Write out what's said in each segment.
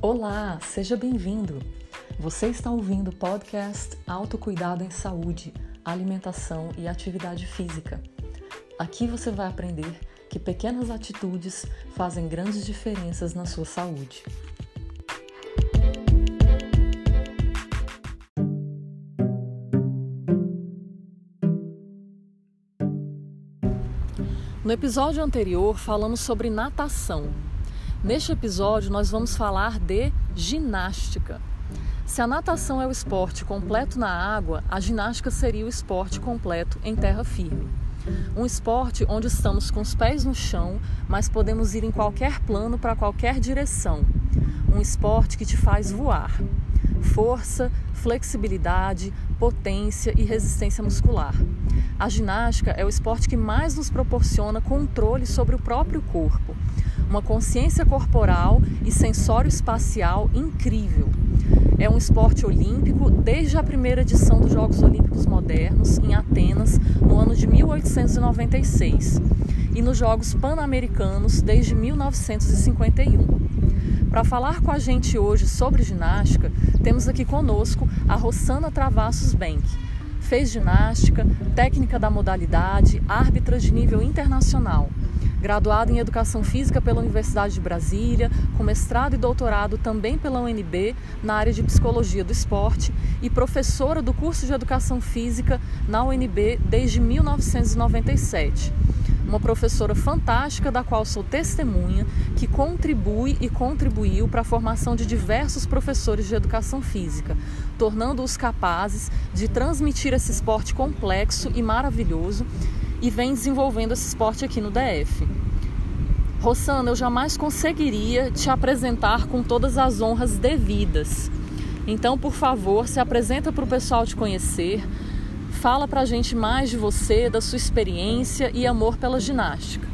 Olá, seja bem-vindo. Você está ouvindo o podcast Autocuidado em Saúde, Alimentação e Atividade Física. Aqui você vai aprender que pequenas atitudes fazem grandes diferenças na sua saúde. No episódio anterior, falamos sobre natação. Neste episódio, nós vamos falar de ginástica. Se a natação é o esporte completo na água, a ginástica seria o esporte completo em terra firme. Um esporte onde estamos com os pés no chão, mas podemos ir em qualquer plano para qualquer direção. Um esporte que te faz voar. Força, flexibilidade, potência e resistência muscular. A ginástica é o esporte que mais nos proporciona controle sobre o próprio corpo, uma consciência corporal e sensório espacial incrível. É um esporte olímpico desde a primeira edição dos Jogos Olímpicos Modernos, em Atenas, no ano de 1896, e nos Jogos Pan-Americanos desde 1951. Para falar com a gente hoje sobre ginástica, temos aqui conosco a Rossana Travassos Bank. Fez ginástica, técnica da modalidade, árbitra de nível internacional. Graduada em Educação Física pela Universidade de Brasília, com mestrado e doutorado também pela UNB na área de Psicologia do Esporte e professora do curso de Educação Física na UNB desde 1997 uma professora fantástica da qual sou testemunha, que contribui e contribuiu para a formação de diversos professores de educação física, tornando-os capazes de transmitir esse esporte complexo e maravilhoso e vem desenvolvendo esse esporte aqui no DF. Rossana, eu jamais conseguiria te apresentar com todas as honras devidas. Então, por favor, se apresenta para o pessoal te conhecer, Fala pra gente mais de você, da sua experiência e amor pela ginástica.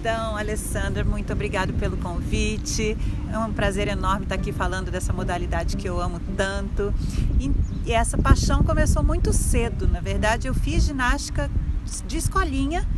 Então, Alessandra, muito obrigado pelo convite. É um prazer enorme estar aqui falando dessa modalidade que eu amo tanto. E essa paixão começou muito cedo. Na verdade, eu fiz ginástica de escolinha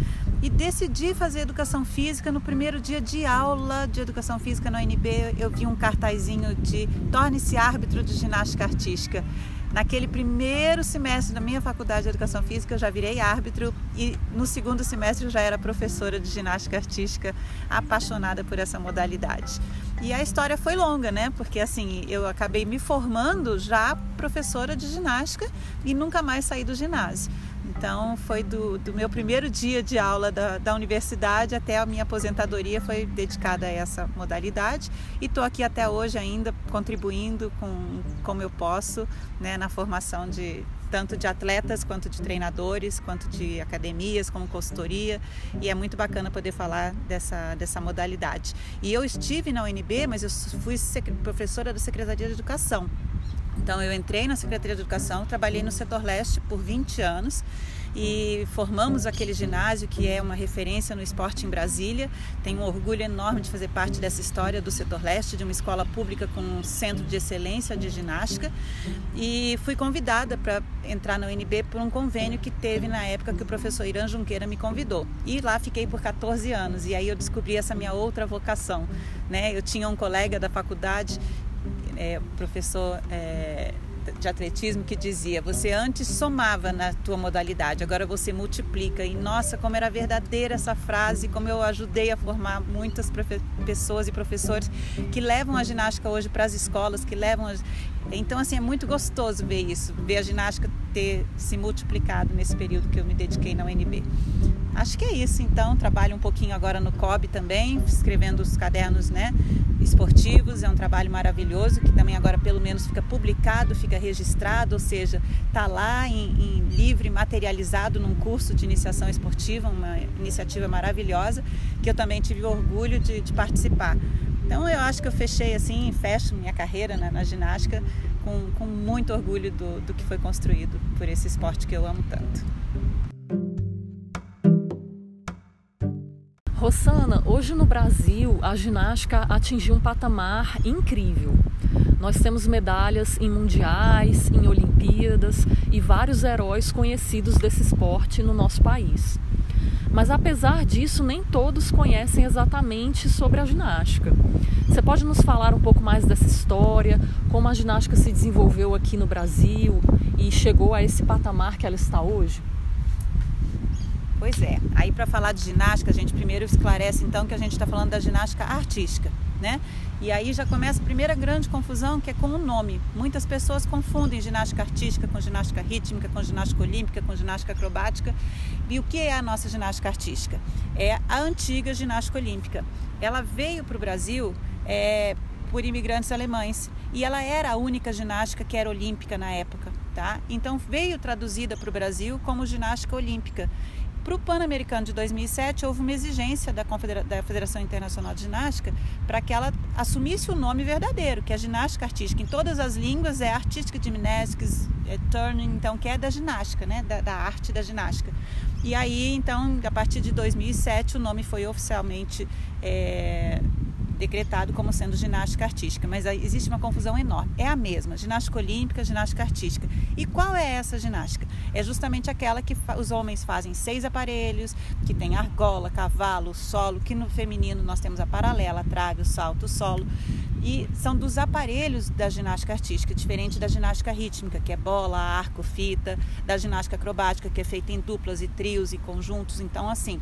e decidi fazer educação física no primeiro dia de aula de educação física na UNB. Eu vi um cartazinho de torne-se árbitro de ginástica artística. Naquele primeiro semestre da minha faculdade de educação física, eu já virei árbitro e no segundo semestre eu já era professora de ginástica artística, apaixonada por essa modalidade. E a história foi longa, né? Porque assim, eu acabei me formando já professora de ginástica e nunca mais saí do ginásio. Então, foi do, do meu primeiro dia de aula da, da universidade até a minha aposentadoria foi dedicada a essa modalidade e estou aqui até hoje ainda contribuindo com como eu posso né, na formação de tanto de atletas quanto de treinadores, quanto de academias, como consultoria, e é muito bacana poder falar dessa, dessa modalidade. E eu estive na UNB, mas eu fui professora da Secretaria de Educação. Então eu entrei na Secretaria de Educação, trabalhei no setor leste por 20 anos e formamos aquele ginásio que é uma referência no esporte em Brasília. Tenho um orgulho enorme de fazer parte dessa história do setor leste, de uma escola pública com um centro de excelência de ginástica. E fui convidada para entrar na UNB por um convênio que teve na época que o professor Irã Junqueira me convidou. E lá fiquei por 14 anos e aí eu descobri essa minha outra vocação. Né? Eu tinha um colega da faculdade é, professor é, de atletismo que dizia: você antes somava na tua modalidade, agora você multiplica. E nossa, como era verdadeira essa frase, como eu ajudei a formar muitas pessoas e professores que levam a ginástica hoje para as escolas, que levam. A... Então, assim, é muito gostoso ver isso, ver a ginástica ter se multiplicado nesse período que eu me dediquei na UNB. Acho que é isso, então. Trabalho um pouquinho agora no COB também, escrevendo os cadernos né, esportivos. É um trabalho maravilhoso que também agora, pelo menos, fica publicado, fica registrado, ou seja, está lá em, em livre, materializado num curso de iniciação esportiva, uma iniciativa maravilhosa que eu também tive orgulho de, de participar. Então, eu acho que eu fechei assim, fecho minha carreira na, na ginástica com, com muito orgulho do, do que foi construído por esse esporte que eu amo tanto. Rossana, hoje no Brasil a ginástica atingiu um patamar incrível. Nós temos medalhas em mundiais, em Olimpíadas e vários heróis conhecidos desse esporte no nosso país. Mas apesar disso, nem todos conhecem exatamente sobre a ginástica. Você pode nos falar um pouco mais dessa história, como a ginástica se desenvolveu aqui no Brasil e chegou a esse patamar que ela está hoje? Pois é. Aí para falar de ginástica, a gente primeiro esclarece então que a gente está falando da ginástica artística, né? E aí já começa a primeira grande confusão que é com o nome. Muitas pessoas confundem ginástica artística com ginástica rítmica, com ginástica olímpica, com ginástica acrobática. E o que é a nossa ginástica artística? É a antiga ginástica olímpica. Ela veio para o Brasil é, por imigrantes alemães e ela era a única ginástica que era olímpica na época, tá? Então veio traduzida para o Brasil como ginástica olímpica. Para o Pan-Americano de 2007, houve uma exigência da, Confedera da Federação Internacional de Ginástica para que ela assumisse o nome verdadeiro, que é ginástica artística. Em todas as línguas é artística gymnastics, é turning, então, que é da ginástica, né? da, da arte da ginástica. E aí, então, a partir de 2007, o nome foi oficialmente é, decretado como sendo ginástica artística, mas existe uma confusão enorme. É a mesma, ginástica olímpica, ginástica artística. E qual é essa ginástica? É justamente aquela que os homens fazem seis aparelhos, que tem argola, cavalo, solo, que no feminino nós temos a paralela, a trave, o salto, o solo. E são dos aparelhos da ginástica artística, diferente da ginástica rítmica, que é bola, arco, fita, da ginástica acrobática, que é feita em duplas e trios e conjuntos. Então, assim,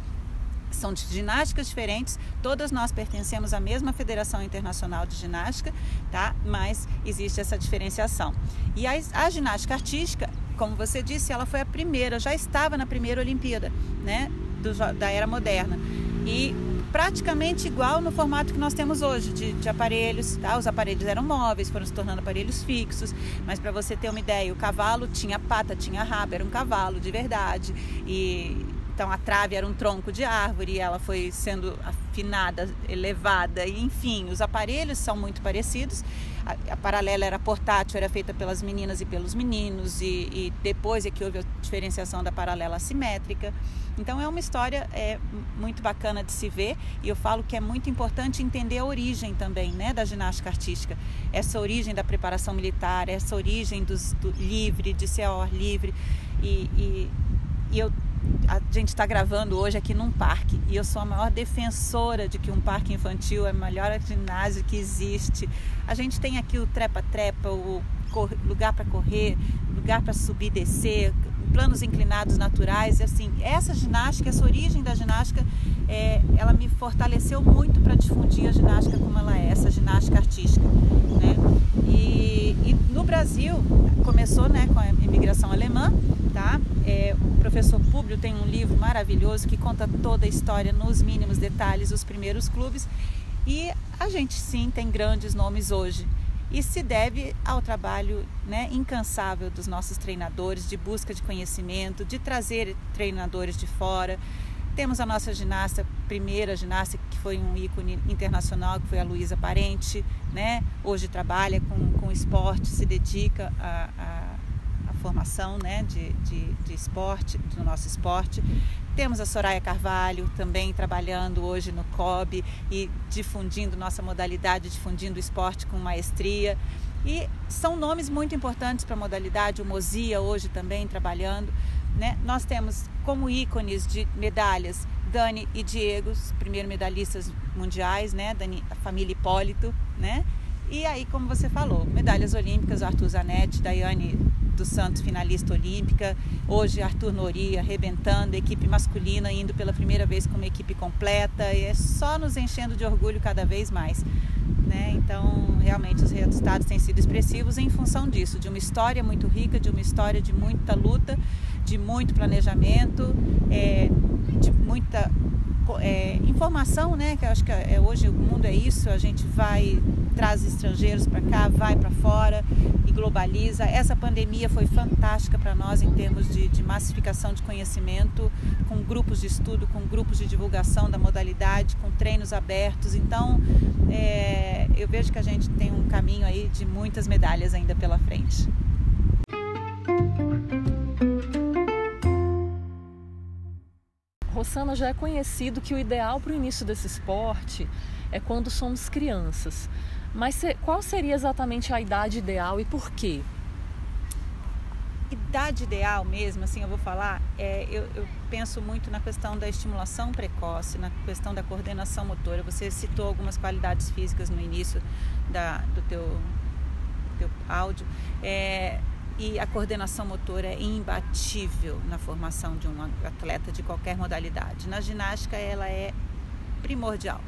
são de ginásticas diferentes, todas nós pertencemos à mesma Federação Internacional de Ginástica, tá? Mas existe essa diferenciação. E a, a ginástica artística, como você disse, ela foi a primeira, já estava na primeira Olimpíada, né? Do, da era moderna. E praticamente igual no formato que nós temos hoje, de, de, aparelhos. Tá? Os aparelhos eram móveis, foram se tornando aparelhos fixos. Mas para você ter uma ideia, o cavalo tinha pata, tinha rabo, era um cavalo de verdade. E então a trave era um tronco de árvore, ela foi sendo afinada, elevada, e enfim, os aparelhos são muito parecidos. A, a paralela era portátil, era feita pelas meninas e pelos meninos, e, e, depois é que houve a diferenciação da paralela assimétrica. Então é uma história é, muito bacana de se ver, e eu falo que é muito importante entender a origem também né, da ginástica artística. Essa origem da preparação militar, essa origem dos, do livre, de ser ao ar livre. e, e, e eu a gente está gravando hoje aqui num parque e eu sou a maior defensora de que um parque infantil é o melhor ginásio que existe. A gente tem aqui o trepa-trepa, o lugar para correr, lugar para subir e descer, planos inclinados naturais. Assim, essa ginástica, essa origem da ginástica, é, ela me fortaleceu muito para difundir a ginástica como ela é, essa ginástica artística. Né? E, e no Brasil, começou né, com a imigração alemã, tá? É, o professor Públio tem um livro maravilhoso que conta toda a história nos mínimos detalhes, os primeiros clubes. E a gente sim tem grandes nomes hoje. E se deve ao trabalho né, incansável dos nossos treinadores de busca de conhecimento, de trazer treinadores de fora. Temos a nossa ginasta, primeira ginasta que foi um ícone internacional, que foi a Luísa Parente, né? Hoje trabalha com, com esporte, se dedica a, a formação né, de, de, de esporte, do nosso esporte. Temos a Soraya Carvalho também trabalhando hoje no COB e difundindo nossa modalidade, difundindo o esporte com maestria. E são nomes muito importantes para a modalidade, o Mozia hoje também trabalhando. Né? Nós temos como ícones de medalhas Dani e Diego, os primeiros medalhistas mundiais, né? Dani, a família Hipólito, né? E aí, como você falou, medalhas olímpicas, Arthur Zanetti, Daiane dos Santos, finalista olímpica. Hoje, Arthur Nori arrebentando, equipe masculina indo pela primeira vez com uma equipe completa. E é só nos enchendo de orgulho cada vez mais. Né? Então, realmente, os resultados têm sido expressivos em função disso, de uma história muito rica, de uma história de muita luta, de muito planejamento, é, de muita é, informação, né? Que eu acho que é, hoje o mundo é isso. A gente vai traz estrangeiros para cá, vai para fora e globaliza. Essa pandemia foi fantástica para nós em termos de, de, massificação de conhecimento, com grupos de estudo, com grupos de divulgação da modalidade, com treinos abertos. Então, é, eu vejo que a gente tem um caminho aí de muitas medalhas ainda pela frente. Rossana já é conhecido que o ideal para o início desse esporte é quando somos crianças. Mas qual seria exatamente a idade ideal e por quê? Idade ideal mesmo, assim, eu vou falar, é, eu, eu penso muito na questão da estimulação precoce, na questão da coordenação motora. Você citou algumas qualidades físicas no início da, do teu, teu áudio. É, e a coordenação motora é imbatível na formação de um atleta de qualquer modalidade. Na ginástica, ela é primordial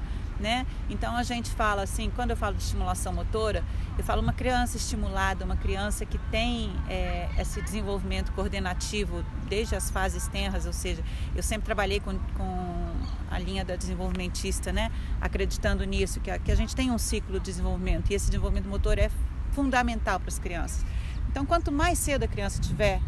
né? Então a gente fala assim, quando eu falo de estimulação motora, eu falo uma criança estimulada, uma criança que tem é, esse desenvolvimento coordenativo desde as fases tenras, ou seja, eu sempre trabalhei com, com a linha da desenvolvimentista, né? Acreditando nisso, que a, que a gente tem um ciclo de desenvolvimento e esse desenvolvimento motor é fundamental para as crianças. Então, quanto mais cedo a criança tiver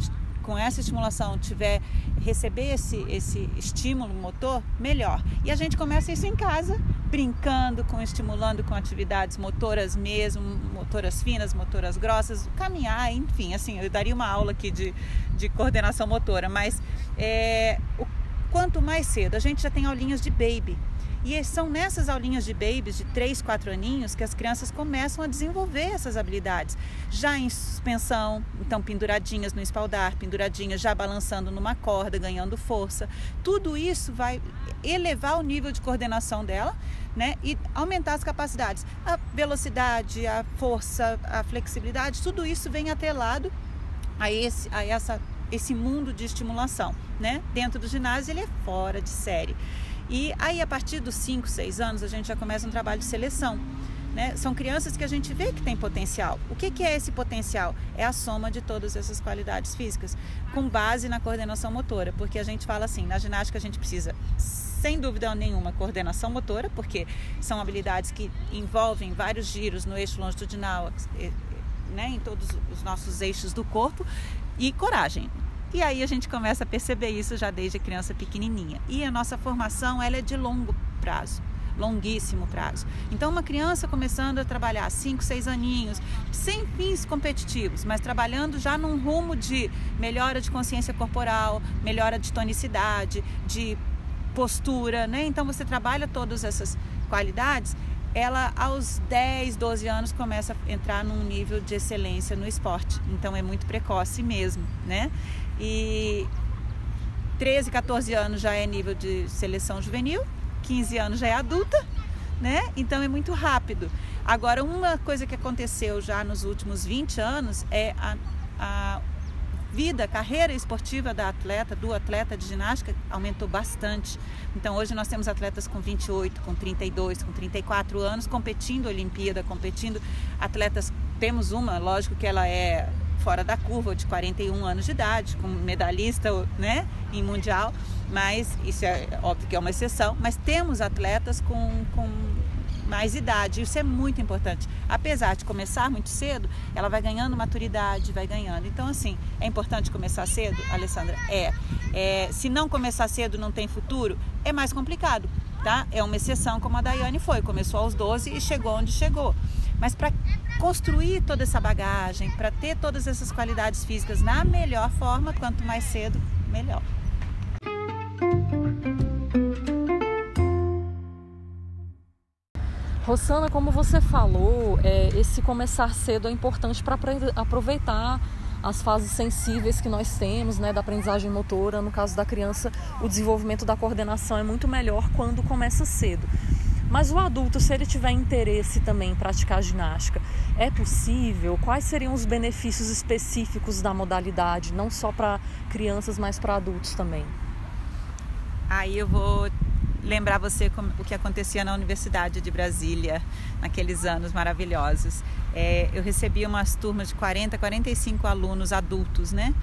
com essa estimulação tiver receber esse, esse estímulo motor, melhor. E a gente começa isso em casa, brincando, com estimulando com atividades motoras mesmo, motoras finas, motoras grossas, caminhar, enfim, assim, eu daria uma aula aqui de, de coordenação motora, mas é, o, quanto mais cedo, a gente já tem aulinhas de baby. E são nessas aulinhas de babies de 3, 4 aninhos que as crianças começam a desenvolver essas habilidades. Já em suspensão, então penduradinhas no espaldar, penduradinhas já balançando numa corda, ganhando força. Tudo isso vai elevar o nível de coordenação dela né? e aumentar as capacidades. A velocidade, a força, a flexibilidade, tudo isso vem atrelado a esse, a essa, esse mundo de estimulação. Né? Dentro do ginásio ele é fora de série. E aí, a partir dos 5, 6 anos, a gente já começa um trabalho de seleção. Né? São crianças que a gente vê que tem potencial. O que, que é esse potencial? É a soma de todas essas qualidades físicas, com base na coordenação motora, porque a gente fala assim: na ginástica a gente precisa, sem dúvida nenhuma, coordenação motora, porque são habilidades que envolvem vários giros no eixo longitudinal, eh, né, em todos os nossos eixos do corpo, e coragem. E aí a gente começa a perceber isso já desde criança pequenininha. E a nossa formação ela é de longo prazo longuíssimo prazo. Então, uma criança começando a trabalhar 5, 6 aninhos, sem fins competitivos, mas trabalhando já num rumo de melhora de consciência corporal, melhora de tonicidade, de postura, né? Então, você trabalha todas essas qualidades ela aos 10, 12 anos começa a entrar num nível de excelência no esporte. Então é muito precoce mesmo, né? E 13, 14 anos já é nível de seleção juvenil, 15 anos já é adulta, né? Então é muito rápido. Agora, uma coisa que aconteceu já nos últimos 20 anos é a, a vida, carreira esportiva da atleta, do atleta de ginástica, aumentou bastante. Então hoje nós temos atletas com 28, com 32, com 34 anos competindo Olimpíada, competindo atletas. Temos uma, lógico que ela é fora da curva, de 41 anos de idade, como medalhista né, em mundial, mas isso é óbvio que é uma exceção, mas temos atletas com, com mais idade. Isso é muito importante. Apesar de começar muito cedo, ela vai ganhando maturidade, vai ganhando. Então, assim, é importante começar cedo, Alessandra? É. é se não começar cedo, não tem futuro, é mais complicado, tá? É uma exceção, como a Daiane foi. Começou aos 12 e chegou onde chegou. Mas para construir toda essa bagagem, para ter todas essas qualidades físicas na melhor forma, quanto mais cedo, melhor. Rosana, como você falou, é, esse começar cedo é importante para aproveitar as fases sensíveis que nós temos, né, da aprendizagem motora. No caso da criança, o desenvolvimento da coordenação é muito melhor quando começa cedo. Mas o adulto, se ele tiver interesse também em praticar ginástica, é possível? Quais seriam os benefícios específicos da modalidade, não só para crianças, mas para adultos também? Aí eu vou lembrar você o que acontecia na Universidade de Brasília, naqueles anos maravilhosos. É, eu recebia umas turmas de 40, 45 alunos adultos, né?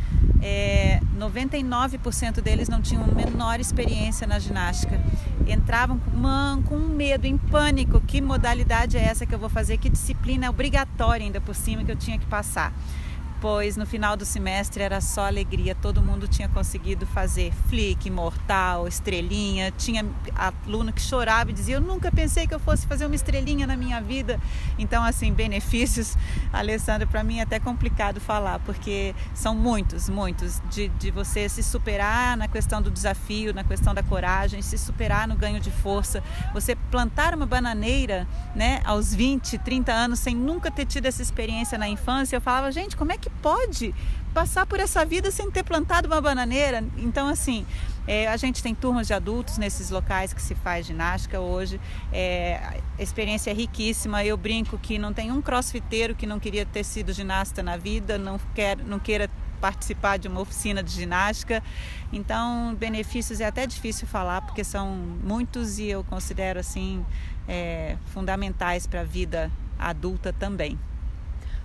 É, 99% deles não tinham a menor experiência na ginástica. Entravam com, com medo, em pânico. Que modalidade é essa que eu vou fazer? Que disciplina obrigatória ainda por cima que eu tinha que passar? Depois, no final do semestre, era só alegria. Todo mundo tinha conseguido fazer flick, mortal, estrelinha. Tinha aluno que chorava e dizia: Eu nunca pensei que eu fosse fazer uma estrelinha na minha vida. Então, assim, benefícios, Alessandra, para mim é até complicado falar, porque são muitos, muitos. De, de você se superar na questão do desafio, na questão da coragem, se superar no ganho de força. Você plantar uma bananeira né, aos 20, 30 anos sem nunca ter tido essa experiência na infância. Eu falava: Gente, como é que pode passar por essa vida sem ter plantado uma bananeira. Então, assim, é, a gente tem turmas de adultos nesses locais que se faz ginástica hoje. É, a experiência é riquíssima. Eu brinco que não tem um crossfiteiro que não queria ter sido ginasta na vida, não, quer, não queira participar de uma oficina de ginástica. Então, benefícios é até difícil falar porque são muitos e eu considero assim é, fundamentais para a vida adulta também.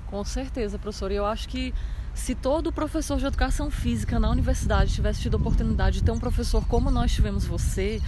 Com certeza, professor. Eu acho que se todo professor de educação física na universidade tivesse tido a oportunidade de ter um professor como nós tivemos você,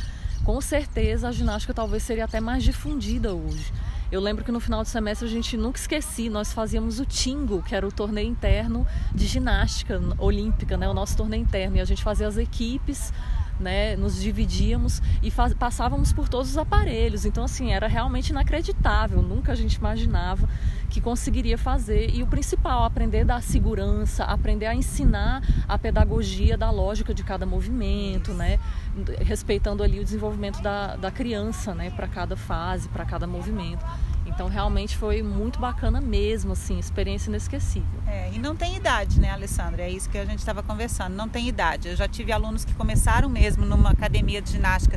com certeza a ginástica talvez seria até mais difundida hoje. Eu lembro que no final do semestre a gente nunca esqueci, nós fazíamos o Tingo, que era o torneio interno de ginástica olímpica, né, o nosso torneio interno, e a gente fazia as equipes né, nos dividíamos e passávamos por todos os aparelhos. Então, assim, era realmente inacreditável. Nunca a gente imaginava que conseguiria fazer. E o principal, aprender da segurança, aprender a ensinar a pedagogia da lógica de cada movimento, né, respeitando ali o desenvolvimento da, da criança, né, para cada fase, para cada movimento. Então realmente foi muito bacana mesmo, assim, experiência inesquecível. É, e não tem idade, né, Alessandra? É isso que a gente estava conversando. Não tem idade. Eu já tive alunos que começaram mesmo numa academia de ginástica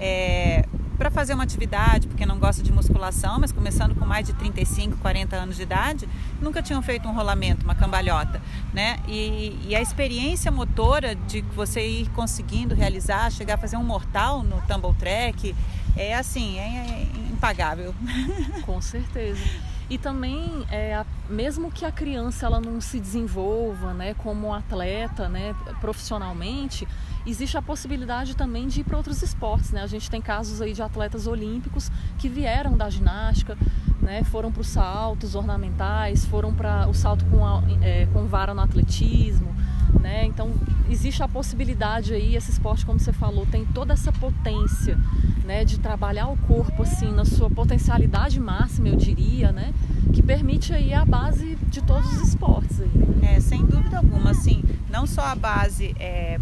é, para fazer uma atividade, porque não gosta de musculação, mas começando com mais de 35, 40 anos de idade, nunca tinham feito um rolamento, uma cambalhota, né? E, e a experiência motora de você ir conseguindo realizar, chegar a fazer um mortal no tumble track, é assim, é, é impagável. Com certeza. E também, é, mesmo que a criança ela não se desenvolva né, como atleta né, profissionalmente, existe a possibilidade também de ir para outros esportes. Né? A gente tem casos aí de atletas olímpicos que vieram da ginástica, né, foram para os saltos ornamentais, foram para o salto com, a, é, com vara no atletismo. Né? Então existe a possibilidade aí, esse esporte, como você falou, tem toda essa potência né, de trabalhar o corpo assim na sua potencialidade máxima, eu diria, né, que permite aí a base de todos os esportes. Aí, né? É, sem dúvida alguma, assim, não só a base é,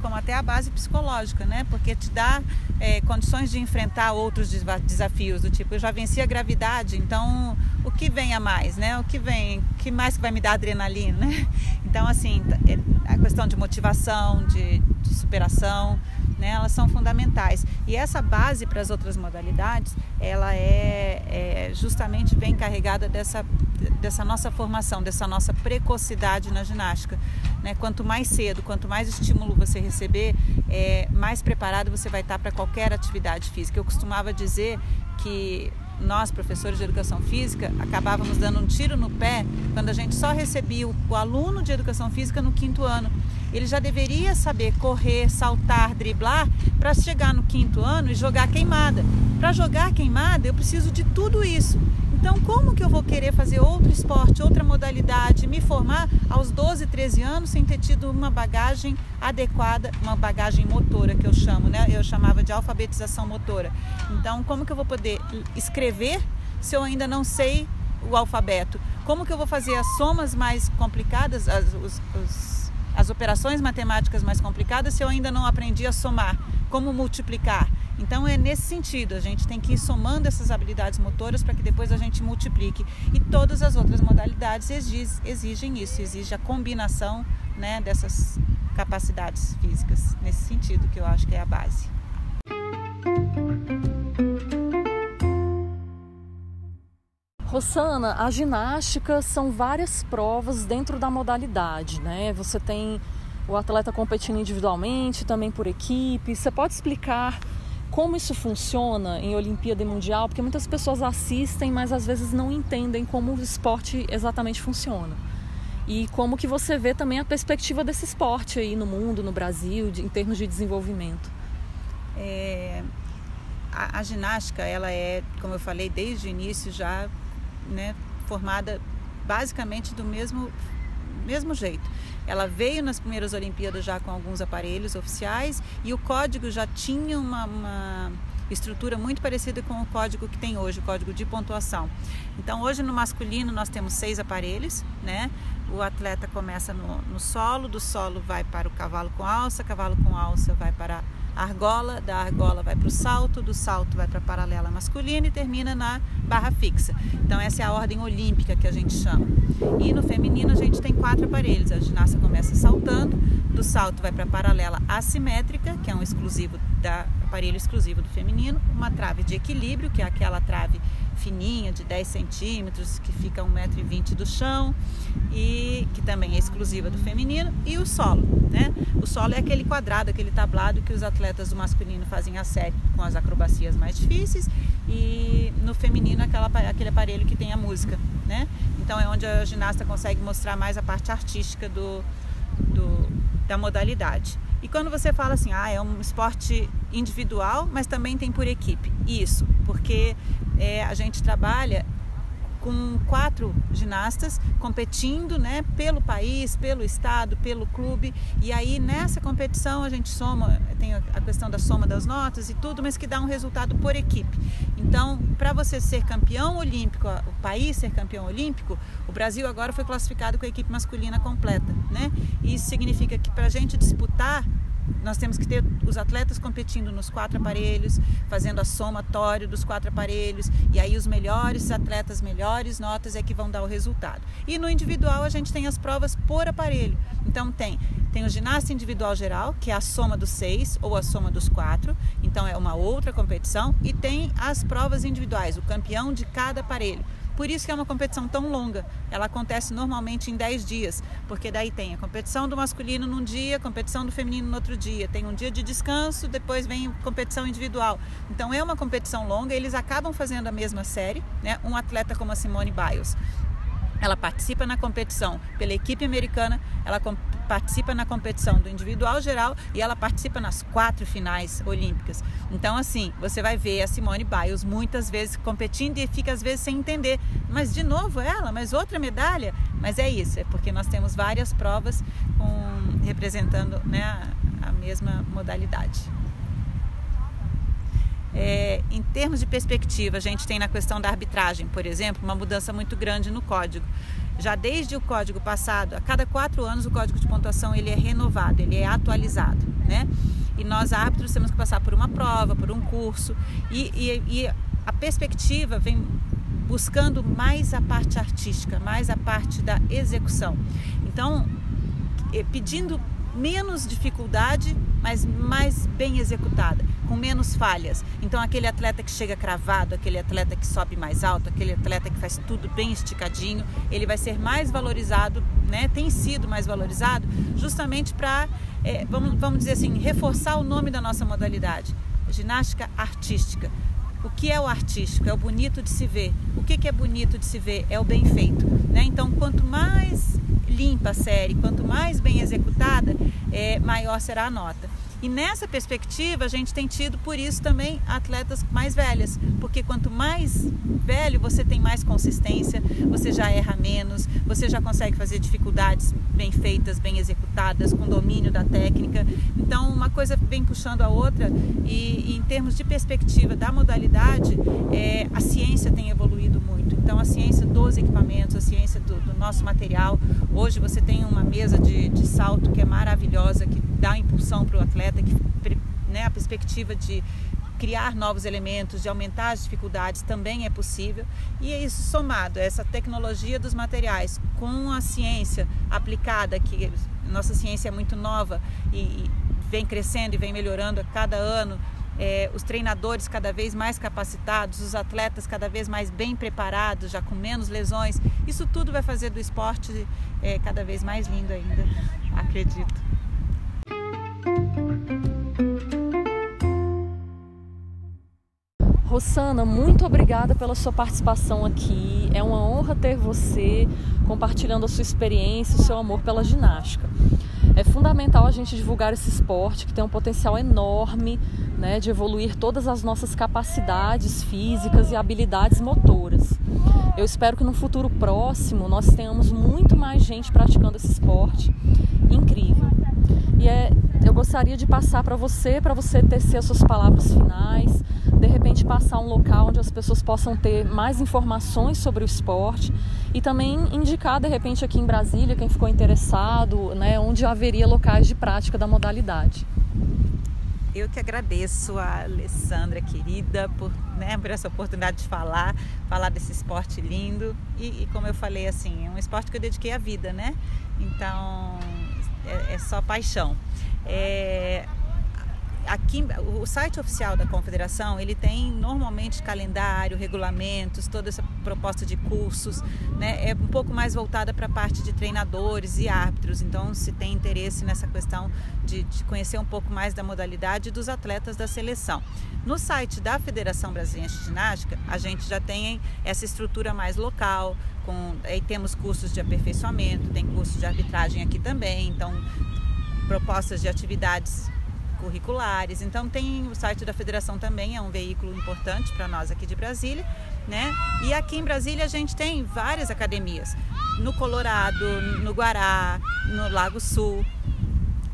como até a base psicológica, né, porque te dá é, condições de enfrentar outros desafios do tipo, eu já venci a gravidade, então o que vem a mais, né, o que vem, o que mais vai me dar adrenalina, né? Então, assim, é, a questão de motivação, de, de superação, né, elas são fundamentais. E essa base para as outras modalidades, ela é, é, justamente vem carregada dessa, dessa nossa formação, dessa nossa precocidade na ginástica. Né? Quanto mais cedo, quanto mais estímulo você receber, é, mais preparado você vai estar para qualquer atividade física. Eu costumava dizer que nós, professores de educação física, acabávamos dando um tiro no pé quando a gente só recebia o, aluno de educação física no quinto ano. Ele já deveria saber correr, saltar, driblar para chegar no quinto ano e jogar queimada. Para jogar queimada, eu preciso de tudo isso. Então, como que eu vou querer fazer outro esporte, outra modalidade, me formar aos 12, 13 anos sem ter tido uma bagagem adequada, uma bagagem motora que eu chamo, né? Eu chamava de alfabetização motora. Então, como que eu vou poder escrever se eu ainda não sei o alfabeto? Como que eu vou fazer as somas mais complicadas, as, os, os as operações matemáticas mais complicadas se eu ainda não aprendi a somar, como multiplicar. Então é nesse sentido, a gente tem que ir somando essas habilidades motoras para que depois a gente multiplique. E todas as outras modalidades exigem isso, exige a combinação né, dessas capacidades físicas, nesse sentido que eu acho que é a base. Rossana, a ginástica são várias provas dentro da modalidade, né? Você tem o atleta competindo individualmente, também por equipe. Você pode explicar como isso funciona em Olimpíada e Mundial? Porque muitas pessoas assistem, mas às vezes não entendem como o esporte exatamente funciona. E como que você vê também a perspectiva desse esporte aí no mundo, no Brasil, de, em termos de desenvolvimento? É, a, a ginástica, ela é, como eu falei, desde o início já né, formada basicamente do mesmo, mesmo jeito. Ela veio nas primeiras Olimpíadas já com alguns aparelhos oficiais e o código já tinha uma, uma estrutura muito parecida com o código que tem hoje, o código de pontuação. Então, hoje no masculino nós temos seis aparelhos, né? O atleta começa no, no solo, do solo vai para o cavalo com alça, cavalo com alça vai para argola, da argola vai para o salto, do salto vai para a paralela masculina e termina na barra fixa. Então essa é a ordem olímpica que a gente chama. E no feminino a gente tem quatro aparelhos. A ginasta começa saltando, do salto vai para a paralela assimétrica, que é um exclusivo da aparelho exclusivo do feminino, uma trave de equilíbrio, que é aquela trave fininha de 10 centímetros, que fica a 1,20m do chão e que também é exclusiva do feminino, e o solo. Né? O solo é aquele quadrado, aquele tablado que os atletas do masculino fazem a série com as acrobacias mais difíceis e no feminino aquela, aquele aparelho que tem a música. Né? Então é onde a ginasta consegue mostrar mais a parte artística do, do da modalidade. E quando você fala assim, ah, é um esporte individual, mas também tem por equipe. Isso, porque é, a gente trabalha com quatro ginastas competindo né, pelo país, pelo estado, pelo clube. E aí nessa competição a gente soma, tem a questão da soma das notas e tudo, mas que dá um resultado por equipe. Então, para você ser campeão olímpico, o país ser campeão olímpico, o Brasil agora foi classificado com a equipe masculina completa. Né? Isso significa que para a gente disputar nós temos que ter os atletas competindo nos quatro aparelhos, fazendo a somatório dos quatro aparelhos, e aí os melhores atletas, melhores notas é que vão dar o resultado. E no individual a gente tem as provas por aparelho. Então tem tem o ginasta individual geral, que é a soma dos seis ou a soma dos quatro, então é uma outra competição, e tem as provas individuais, o campeão de cada aparelho. Por isso que é uma competição tão longa. Ela acontece normalmente em 10 dias, porque daí tem a competição do masculino num dia, a competição do feminino no outro dia, tem um dia de descanso, depois vem competição individual. Então é uma competição longa, eles acabam fazendo a mesma série, né? Um atleta como a Simone Biles ela participa na competição pela equipe americana, ela participa na competição do individual geral e ela participa nas quatro finais olímpicas. Então, assim, você vai ver a Simone Biles muitas vezes competindo e fica às vezes sem entender. Mas de novo ela, mas outra medalha. Mas é isso, é porque nós temos várias provas com, representando né, a mesma modalidade. É, em termos de perspectiva, a gente tem na questão da arbitragem, por exemplo, uma mudança muito grande no código. Já desde o código passado, a cada quatro anos o código de pontuação ele é renovado, ele é atualizado, né? E nós árbitros temos que passar por uma prova, por um curso e, e, e a perspectiva vem buscando mais a parte artística, mais a parte da execução. Então, pedindo menos dificuldade, mas mais bem executada, com menos falhas. Então, aquele atleta que chega cravado, aquele atleta que sobe mais alto, aquele atleta que faz tudo bem esticadinho, ele vai ser mais valorizado, né? tem sido mais valorizado, justamente para, é, vamos, vamos dizer assim, reforçar o nome da nossa modalidade ginástica artística. O que é o artístico? É o bonito de se ver. O que, que é bonito de se ver? É o bem feito. Né? Então, quanto limpa a série, quanto mais bem executada, é, maior será a nota. E nessa perspectiva, a gente tem tido, por isso, também atletas mais velhas, porque quanto mais velho você tem mais consistência, você já erra menos, você já consegue fazer dificuldades bem feitas, bem executadas, com domínio da técnica. Então, uma coisa vem puxando a outra, e, e em termos de perspectiva da modalidade, é, a ciência tem evoluído muito. Então, a ciência dos equipamentos, a ciência do, do nosso material. Hoje, você tem uma mesa de, de salto que é maravilhosa, que dá impulsão para o atleta, que, né, a perspectiva de criar novos elementos, de aumentar as dificuldades também é possível. E é isso somado, essa tecnologia dos materiais com a ciência aplicada, que nossa ciência é muito nova e, e vem crescendo e vem melhorando a cada ano. É, os treinadores cada vez mais capacitados, os atletas cada vez mais bem preparados, já com menos lesões. Isso tudo vai fazer do esporte é, cada vez mais lindo ainda, acredito. Rossana, muito obrigada pela sua participação aqui. É uma honra ter você compartilhando a sua experiência, o seu amor pela ginástica. É fundamental a gente divulgar esse esporte que tem um potencial enorme né, de evoluir todas as nossas capacidades físicas e habilidades motoras. Eu espero que no futuro próximo nós tenhamos muito mais gente praticando esse esporte incrível. E é, eu gostaria de passar para você, para você tecer as suas palavras finais, de repente passar um local onde as pessoas possam ter mais informações sobre o esporte e também indicar de repente aqui em Brasília quem ficou interessado, né, onde haveria locais de prática da modalidade. Eu que agradeço a Alessandra querida por, né, por essa oportunidade de falar, falar desse esporte lindo e, e, como eu falei assim, é um esporte que eu dediquei a vida, né? Então é, é só paixão. É, aqui o site oficial da confederação ele tem normalmente calendário regulamentos toda essa proposta de cursos né? É um pouco mais voltada para a parte de treinadores e árbitros. Então se tem interesse nessa questão de, de, conhecer um pouco mais da modalidade dos atletas da seleção. No site da Federação Brasileira de Ginástica a gente já tem essa estrutura mais local com aí temos cursos de aperfeiçoamento tem cursos de arbitragem aqui também. Então propostas de atividades curriculares. Então tem o site da federação também, é um veículo importante para nós aqui de Brasília, né? E aqui em Brasília a gente tem várias academias. No Colorado, no Guará, no Lago Sul,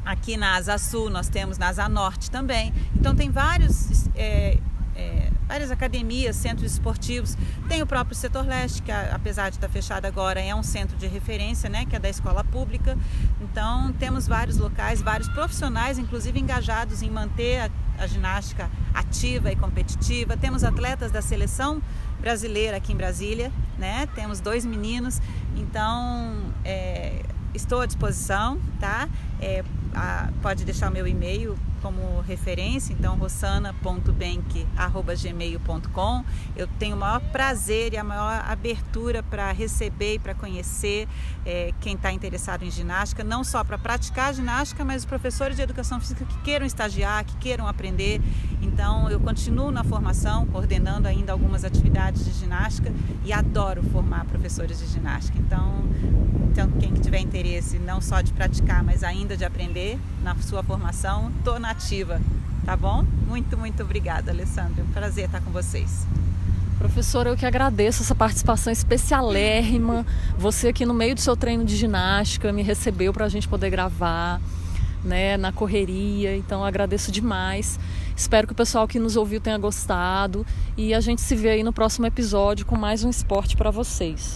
aqui na Asa Sul, nós temos na Asa Norte também. Então tem vários é, é, várias academias, centros esportivos. Tem o próprio setor leste, que apesar de estar fechado agora, é um centro de referência, né, que é da escola pública. Então temos vários locais, vários profissionais, inclusive engajados em manter a, a ginástica ativa e competitiva. Temos atletas da seleção brasileira aqui em Brasília, né? Temos dois meninos, então é, estou à disposição, tá? É, a, pode deixar o meu e-mail como referência, então rossana.bank@gmail.com. Eu tenho o maior prazer e a maior abertura para receber e para conhecer é, quem está interessado em ginástica, não só para praticar ginástica, mas os professores de educação física que queiram estagiar, que queiram aprender. Então eu continuo na formação, coordenando ainda algumas atividades de ginástica e adoro formar professores de ginástica. Então, então quem tiver interesse não só de praticar, mas ainda de aprender na sua formação, estou na ativa, tá bom? Muito, muito obrigada, Alessandra. É um prazer estar com vocês. Professora, eu que agradeço essa participação especialérrima. Você aqui no meio do seu treino de ginástica me recebeu para a gente poder gravar, né, na correria. Então agradeço demais. Espero que o pessoal que nos ouviu tenha gostado e a gente se vê aí no próximo episódio com mais um esporte para vocês.